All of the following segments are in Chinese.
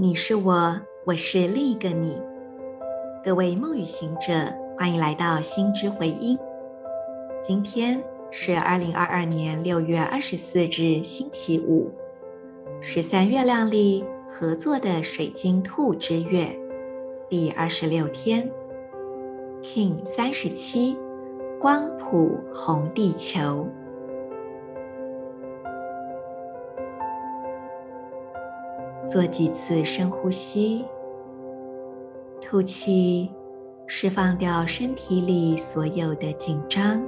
你是我，我是另一个你。各位梦与行者，欢迎来到心之回音。今天是二零二二年六月二十四日，星期五，十三月亮里合作的水晶兔之月第二十六天，King 三十七，光谱红地球。做几次深呼吸，吐气，释放掉身体里所有的紧张。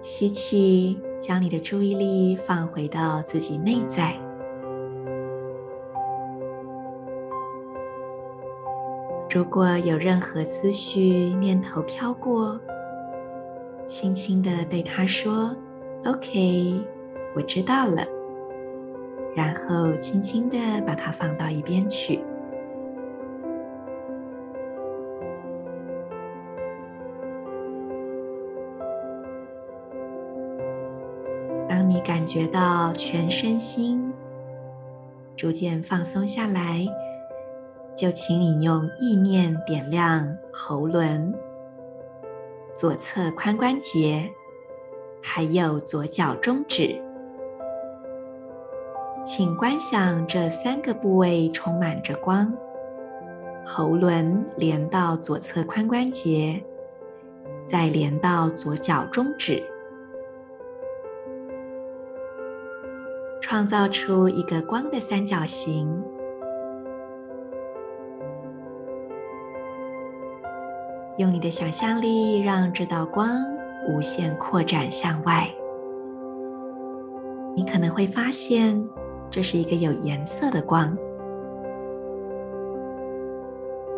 吸气，将你的注意力放回到自己内在。如果有任何思绪念头飘过，轻轻地对他说：“OK。”我知道了，然后轻轻地把它放到一边去。当你感觉到全身心逐渐放松下来，就请你用意念点亮喉轮、左侧髋关节，还有左脚中指。请观想这三个部位充满着光，喉轮连到左侧髋关节，再连到左脚中指，创造出一个光的三角形。用你的想象力，让这道光无限扩展向外。你可能会发现。这是一个有颜色的光，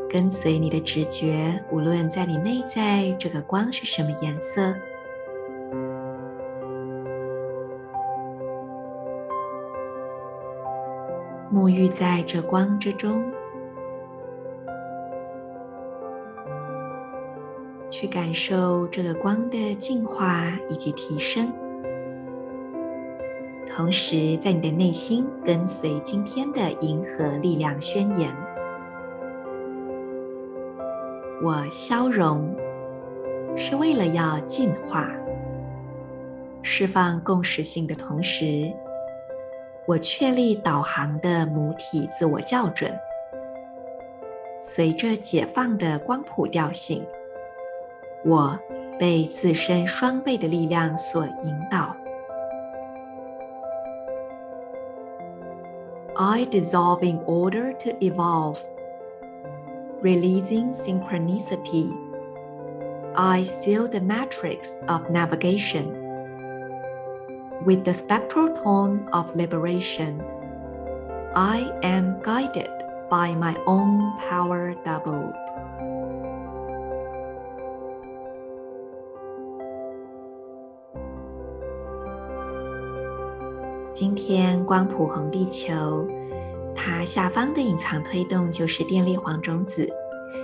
跟随你的直觉，无论在你内在，这个光是什么颜色，沐浴在这光之中，去感受这个光的净化以及提升。同时，在你的内心跟随今天的银河力量宣言：我消融，是为了要进化，释放共识性的同时，我确立导航的母体自我校准，随着解放的光谱调性，我被自身双倍的力量所引导。I dissolve in order to evolve, releasing synchronicity. I seal the matrix of navigation with the spectral tone of liberation. I am guided by my own power doubled. 今天光谱红地球，它下方的隐藏推动就是电力黄种子，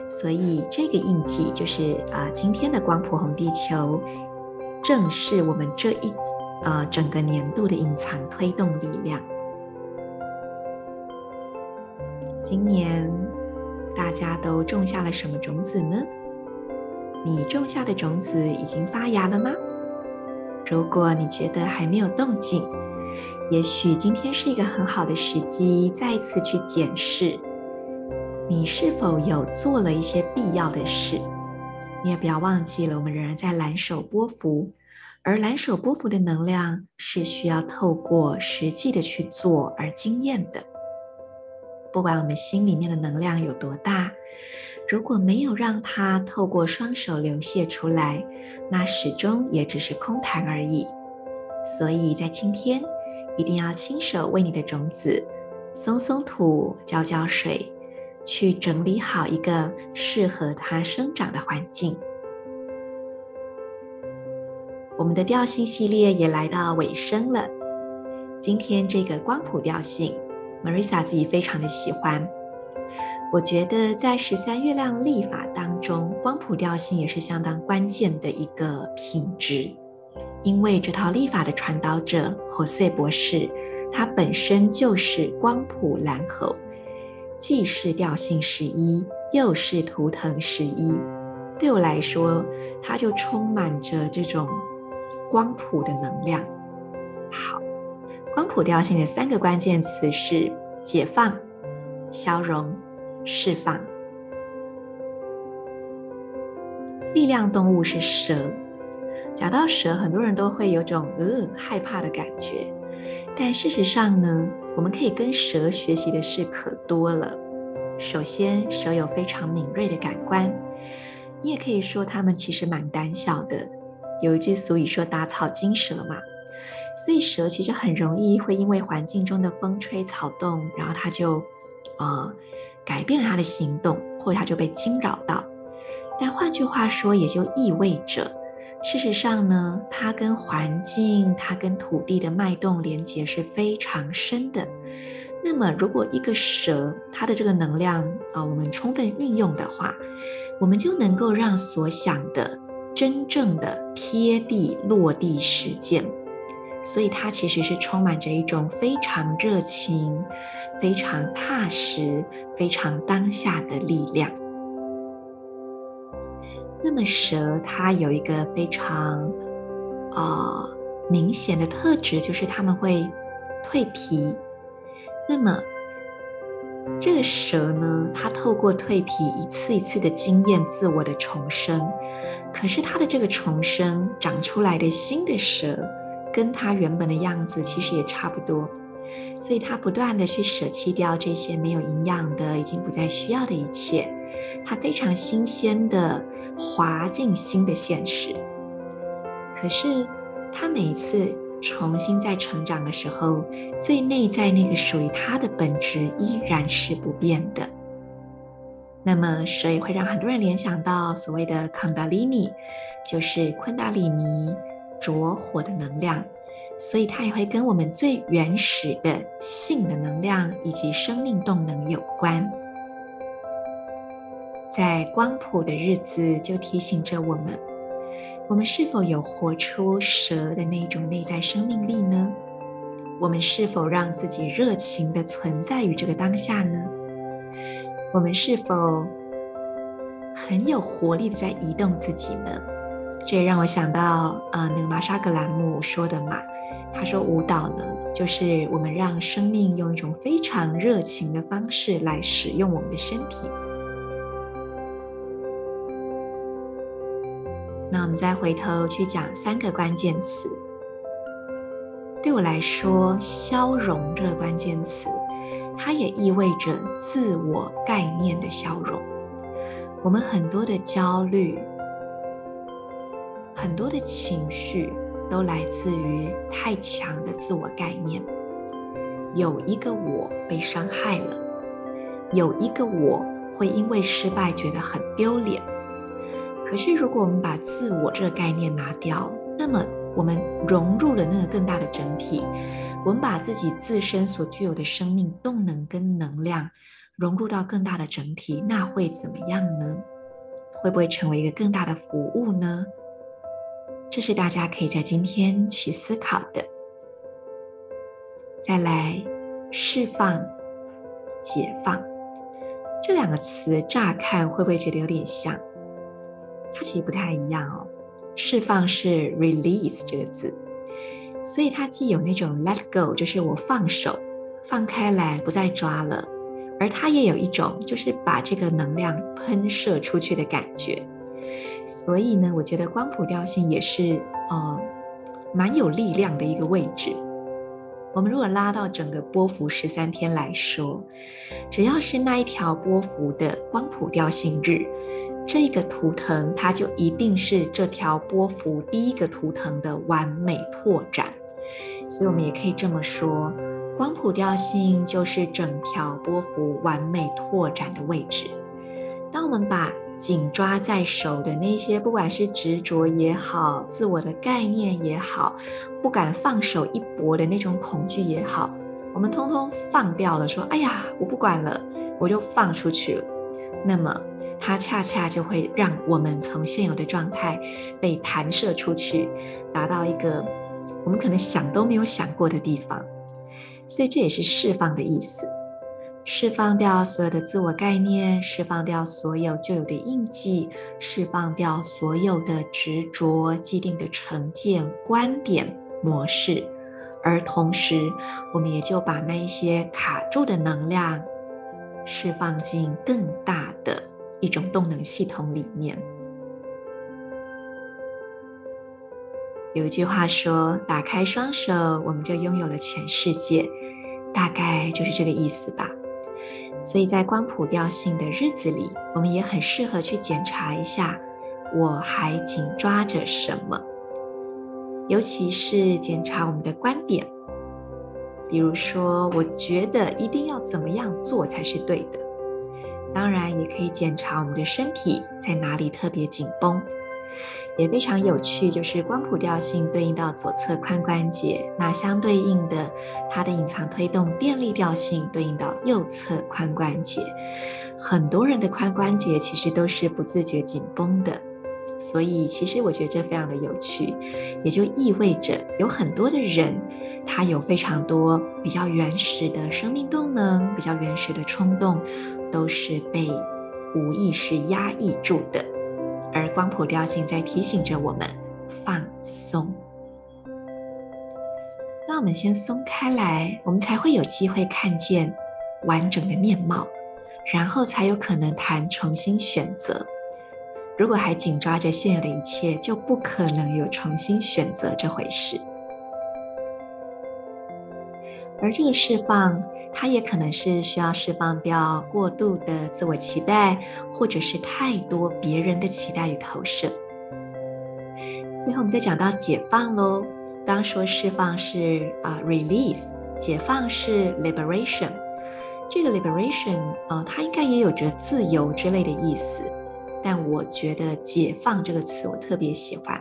所以这个印记就是啊、今天的光谱红地球，正是我们这一呃整个年度的隐藏推动力量。今年大家都种下了什么种子呢？你种下的种子已经发芽了吗？如果你觉得还没有动静，也许今天是一个很好的时机，再次去检视你是否有做了一些必要的事。你也不要忘记了，我们仍然在蓝手波幅，而蓝手波幅的能量是需要透过实际的去做而经验的。不管我们心里面的能量有多大，如果没有让它透过双手流泻出来，那始终也只是空谈而已。所以在今天。一定要亲手为你的种子松松土、浇浇水，去整理好一个适合它生长的环境。我们的调性系列也来到尾声了。今天这个光谱调性，Marisa 自己非常的喜欢。我觉得在十三月亮历法当中，光谱调性也是相当关键的一个品质。因为这套历法的传导者 Jose 博士，它本身就是光谱蓝猴，既是调性十一，又是图腾十一。对我来说，它就充满着这种光谱的能量。好，光谱调性的三个关键词是解放、消融、释放。力量动物是蛇。讲到蛇，很多人都会有种呃害怕的感觉。但事实上呢，我们可以跟蛇学习的事可多了。首先，蛇有非常敏锐的感官。你也可以说，它们其实蛮胆小的。有一句俗语说“打草惊蛇”嘛，所以蛇其实很容易会因为环境中的风吹草动，然后它就呃改变了它的行动，或者它就被惊扰到。但换句话说，也就意味着，事实上呢，它跟环境、它跟土地的脉动连接是非常深的。那么，如果一个蛇它的这个能量啊、我们充分运用的话，我们就能够让所想的真正的贴地落地实践。所以，它其实是充满着一种非常热情、非常踏实、非常当下的力量。那么，蛇它有一个非常呃明显的特质，就是它们会蜕皮。那么，这个蛇呢，它透过蜕皮一次一次的经验自我的重生，可是它的这个重生长出来的新的蛇，跟它原本的样子其实也差不多，所以它不断的去舍弃掉这些没有营养的、已经不再需要的一切，它非常新鲜的滑进新的现实。可是他每一次。重新再成长的时候，最内在那个属于他的本质依然是不变的。那么，蛇也会让很多人联想到所谓的康达里尼，就是昆达里尼着火的能量，所以它也会跟我们最原始的性的能量以及生命动能有关。在光谱的日子，就提醒着我们。我们是否有活出蛇的那种内在生命力呢？我们是否让自己热情地存在于这个当下呢？我们是否很有活力地在移动自己呢？这也让我想到，呃，那个玛莎格兰姆说的嘛，他说舞蹈呢，就是我们让生命用一种非常热情的方式来使用我们的身体。我们再回头去讲三个关键词。对我来说，消融这个关键词，它也意味着自我概念的消融。我们很多的焦虑，很多的情绪，都来自于太强的自我概念。有一个我被伤害了，有一个我会因为失败觉得很丢脸。可是，如果我们把自我这个概念拿掉，那么我们融入了那个更大的整体，我们把自己自身所具有的生命动能跟能量融入到更大的整体，那会怎么样呢？会不会成为一个更大的服务呢？这是大家可以在今天去思考的。再来，释放、解放这两个词，乍看会不会觉得有点像？它其实不太一样哦，释放是 release 这个字，所以它既有那种 let go，就是我放手，放开来，不再抓了，而它也有一种就是把这个能量喷射出去的感觉。所以呢，我觉得光谱调性也是呃蛮有力量的一个位置。我们如果拉到整个波幅十三天来说，只要是那一条波幅的光谱调性日。这个图腾，它就一定是这条波幅第一个图腾的完美拓展，所以我们也可以这么说，光谱调性就是整条波幅完美拓展的位置。当我们把紧抓在手的那些，不管是执着也好，自我的概念也好，不敢放手一搏的那种恐惧也好，我们通通放掉了，说：“哎呀，我不管了，我就放出去了。”那么。它恰恰就会让我们从现有的状态被弹射出去，达到一个我们可能想都没有想过的地方。所以这也是释放的意思。释放掉所有的自我概念，释放掉所有旧有的印记，释放掉所有的执着、既定的成见、观点、模式，而同时，我们也就把那一些卡住的能量释放进更大的一种动能系统里面。有一句话说：“打开双手，我们就拥有了全世界。”大概就是这个意思吧。所以在光谱调性的日子里，我们也很适合去检查一下，我还紧抓着什么，尤其是检查我们的观点。比如说，我觉得一定要怎么样做才是对的。当然，也可以检查我们的身体在哪里特别紧绷。也非常有趣，就是光谱调性对应到左侧髋关节，那相对应的，它的隐藏推动电力调性对应到右侧髋关节。很多人的髋关节其实都是不自觉紧绷的，所以其实我觉得这非常的有趣，也就意味着有很多的人，他有非常多比较原始的生命动能，比较原始的冲动，都是被无意识压抑住的。而光谱调性在提醒着我们放松。那我们先松开来，我们才会有机会看见完整的面貌，然后才有可能谈重新选择。如果还紧抓着现有的一切，就不可能有重新选择这回事。而这个释放，它也可能是需要释放掉过度的自我期待，或者是太多别人的期待与投射。最后，我们再讲到解放喽。刚说释放是啊、release，解放是 liberation。这个 liberation、呃，它应该也有着自由之类的意思，但我觉得解放这个词我特别喜欢，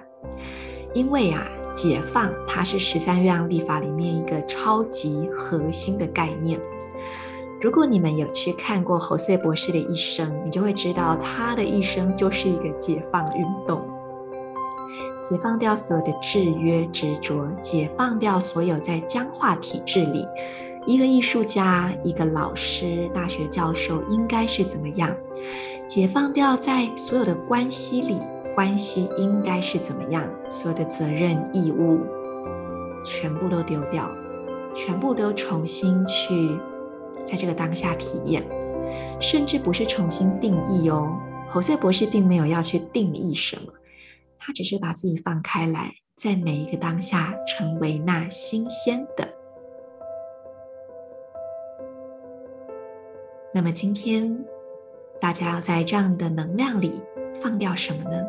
因为啊。解放，它是十三月亮立法里面一个超级核心的概念。如果你们有去看过侯赛博士的一生，你就会知道他的一生就是一个解放运动，解放掉所有的制约执着，解放掉所有在僵化体制里，一个艺术家、一个老师、大学教授应该是怎么样，解放掉在所有的关系里。关系应该是怎么样？所有的责任义务全部都丢掉，全部都重新去在这个当下体验，甚至不是重新定义哦。侯赛博士并没有要去定义什么，他只是把自己放开来，在每一个当下成为那新鲜的。那么今天大家要在这样的能量里放掉什么呢？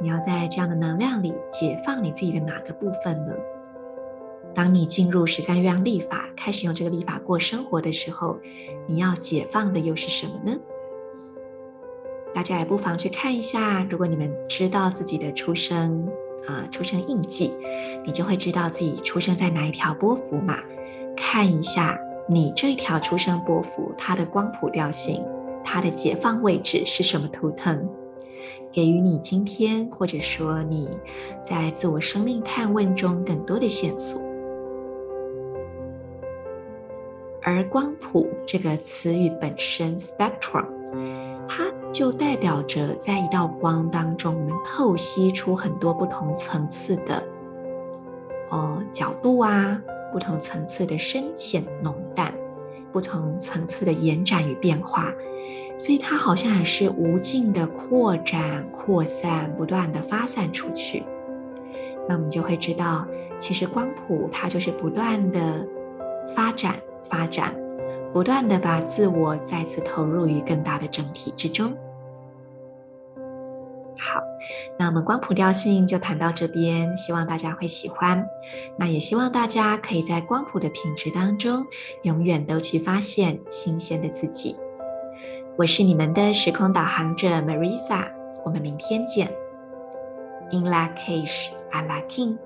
你要在这样的能量里解放你自己的哪个部分呢？当你进入十三月亮历法，开始用这个历法过生活的时候，你要解放的又是什么呢？大家也不妨去看一下，如果你们知道自己的出生啊、出生印记，你就会知道自己出生在哪一条波幅嘛。看一下你这一条出生波幅，它的光谱调性，它的解放位置是什么图腾？给予你今天，或者说你在自我生命探问中更多的线索。而光谱这个词语本身，spectrum，它就代表着在一道光当中，我们透析出很多不同层次的哦角度啊，不同层次的深浅浓淡，不同层次的延展与变化。所以它好像也是无尽的扩展、扩散，不断的发散出去。那我们就会知道，其实光谱它就是不断的发展、发展，不断的把自我再次投入于更大的整体之中。好，那我们光谱调性就谈到这边，希望大家会喜欢。那也希望大家可以在光谱的品质当中，永远都去发现新鲜的自己。我是你们的时空导航者 Marisa，我们明天见。In la cage, a la king